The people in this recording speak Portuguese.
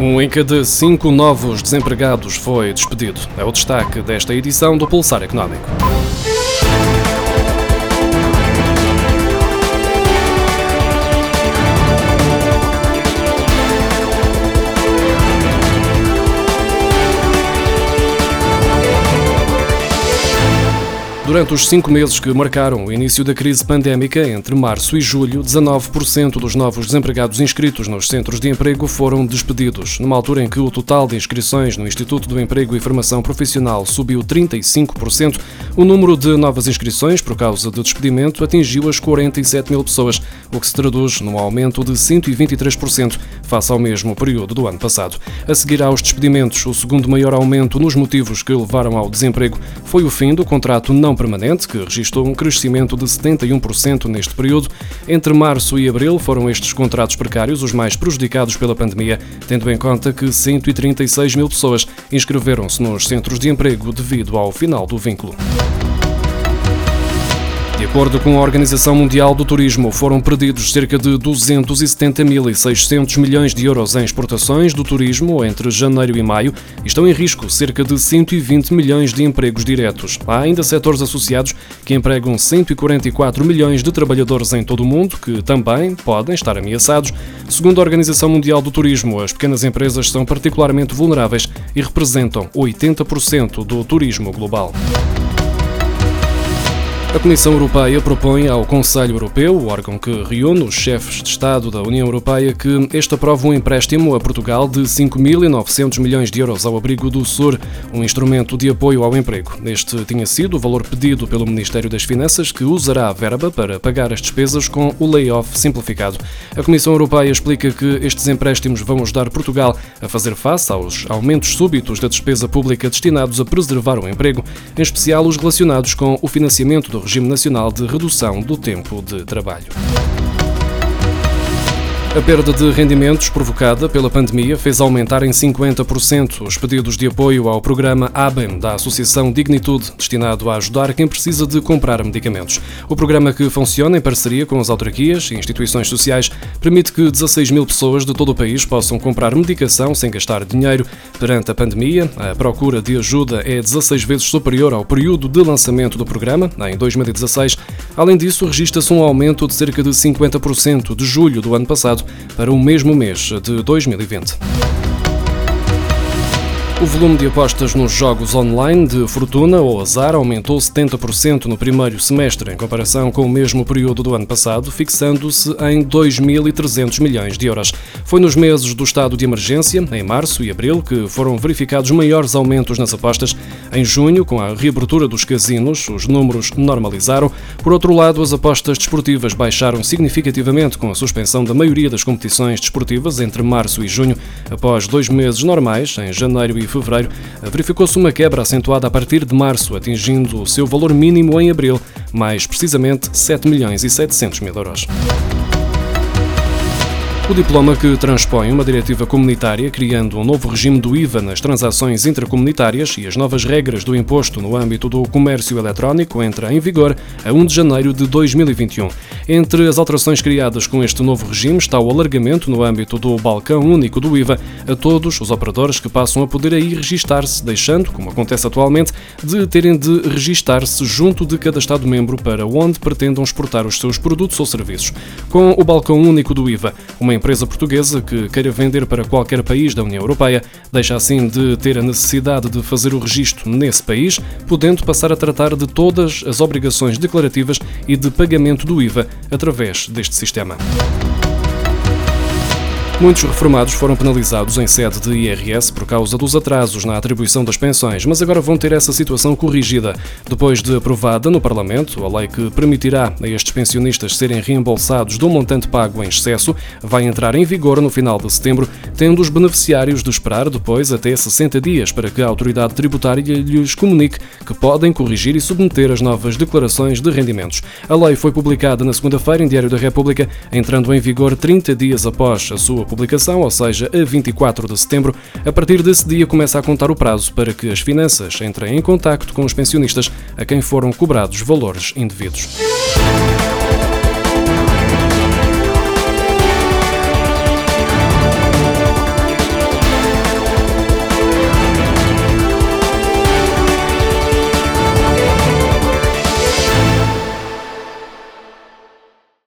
Um em cada cinco novos desempregados foi despedido. É o destaque desta edição do Pulsar Económico. Durante os cinco meses que marcaram o início da crise pandémica, entre março e julho, 19% dos novos desempregados inscritos nos centros de emprego foram despedidos. Numa altura em que o total de inscrições no Instituto do Emprego e Formação Profissional subiu 35%, o número de novas inscrições por causa de despedimento atingiu as 47 mil pessoas, o que se traduz num aumento de 123% face ao mesmo período do ano passado. A seguir aos despedimentos, o segundo maior aumento nos motivos que levaram ao desemprego foi o fim do contrato não permanente, que registrou um crescimento de 71% neste período. Entre março e abril foram estes contratos precários os mais prejudicados pela pandemia, tendo em conta que 136 mil pessoas inscreveram-se nos centros de emprego devido ao final do vínculo. De acordo com a Organização Mundial do Turismo, foram perdidos cerca de 270.600 milhões de euros em exportações do turismo entre janeiro e maio e estão em risco cerca de 120 milhões de empregos diretos. Há ainda setores associados que empregam 144 milhões de trabalhadores em todo o mundo que também podem estar ameaçados. Segundo a Organização Mundial do Turismo, as pequenas empresas são particularmente vulneráveis e representam 80% do turismo global. A Comissão Europeia propõe ao Conselho Europeu, o órgão que reúne os chefes de Estado da União Europeia, que este aprove um empréstimo a Portugal de 5.900 milhões de euros ao abrigo do SUR, um instrumento de apoio ao emprego. Este tinha sido o valor pedido pelo Ministério das Finanças, que usará a verba para pagar as despesas com o layoff simplificado. A Comissão Europeia explica que estes empréstimos vão ajudar Portugal a fazer face aos aumentos súbitos da despesa pública destinados a preservar o emprego, em especial os relacionados com o financiamento do do Regime Nacional de Redução do Tempo de Trabalho. A perda de rendimentos provocada pela pandemia fez aumentar em 50% os pedidos de apoio ao programa ABEM da Associação Dignitude, destinado a ajudar quem precisa de comprar medicamentos. O programa, que funciona em parceria com as autarquias e instituições sociais, permite que 16 mil pessoas de todo o país possam comprar medicação sem gastar dinheiro. Perante a pandemia, a procura de ajuda é 16 vezes superior ao período de lançamento do programa, em 2016. Além disso, registra-se um aumento de cerca de 50% de julho do ano passado para o mesmo mês de 2020. O volume de apostas nos jogos online de fortuna ou azar aumentou 70% no primeiro semestre, em comparação com o mesmo período do ano passado, fixando-se em 2.300 milhões de euros. Foi nos meses do estado de emergência, em março e abril, que foram verificados maiores aumentos nas apostas. Em junho, com a reabertura dos casinos, os números normalizaram. Por outro lado, as apostas desportivas baixaram significativamente com a suspensão da maioria das competições desportivas entre março e junho, após dois meses normais, em janeiro fevereiro, verificou-se uma quebra acentuada a partir de março, atingindo o seu valor mínimo em abril, mais precisamente 7 milhões e 700 mil euros. O diploma que transpõe uma diretiva comunitária criando um novo regime do IVA nas transações intracomunitárias e as novas regras do imposto no âmbito do comércio eletrónico entra em vigor a 1 de janeiro de 2021. Entre as alterações criadas com este novo regime está o alargamento no âmbito do balcão único do IVA a todos os operadores que passam a poder aí registar-se, deixando, como acontece atualmente, de terem de registar-se junto de cada Estado-membro para onde pretendam exportar os seus produtos ou serviços. Com o balcão único do IVA, uma empresa portuguesa que queira vender para qualquer país da União Europeia deixa assim de ter a necessidade de fazer o registro nesse país, podendo passar a tratar de todas as obrigações declarativas e de pagamento do IVA através deste sistema. Muitos reformados foram penalizados em sede de IRS por causa dos atrasos na atribuição das pensões, mas agora vão ter essa situação corrigida. Depois de aprovada no Parlamento, a lei que permitirá a estes pensionistas serem reembolsados do montante pago em excesso vai entrar em vigor no final de setembro, tendo os beneficiários de esperar depois até 60 dias para que a autoridade tributária lhes comunique que podem corrigir e submeter as novas declarações de rendimentos. A lei foi publicada na segunda-feira em Diário da República, entrando em vigor 30 dias após a sua publicação, ou seja, a 24 de setembro. A partir desse dia começa a contar o prazo para que as finanças entrem em contacto com os pensionistas a quem foram cobrados valores indevidos.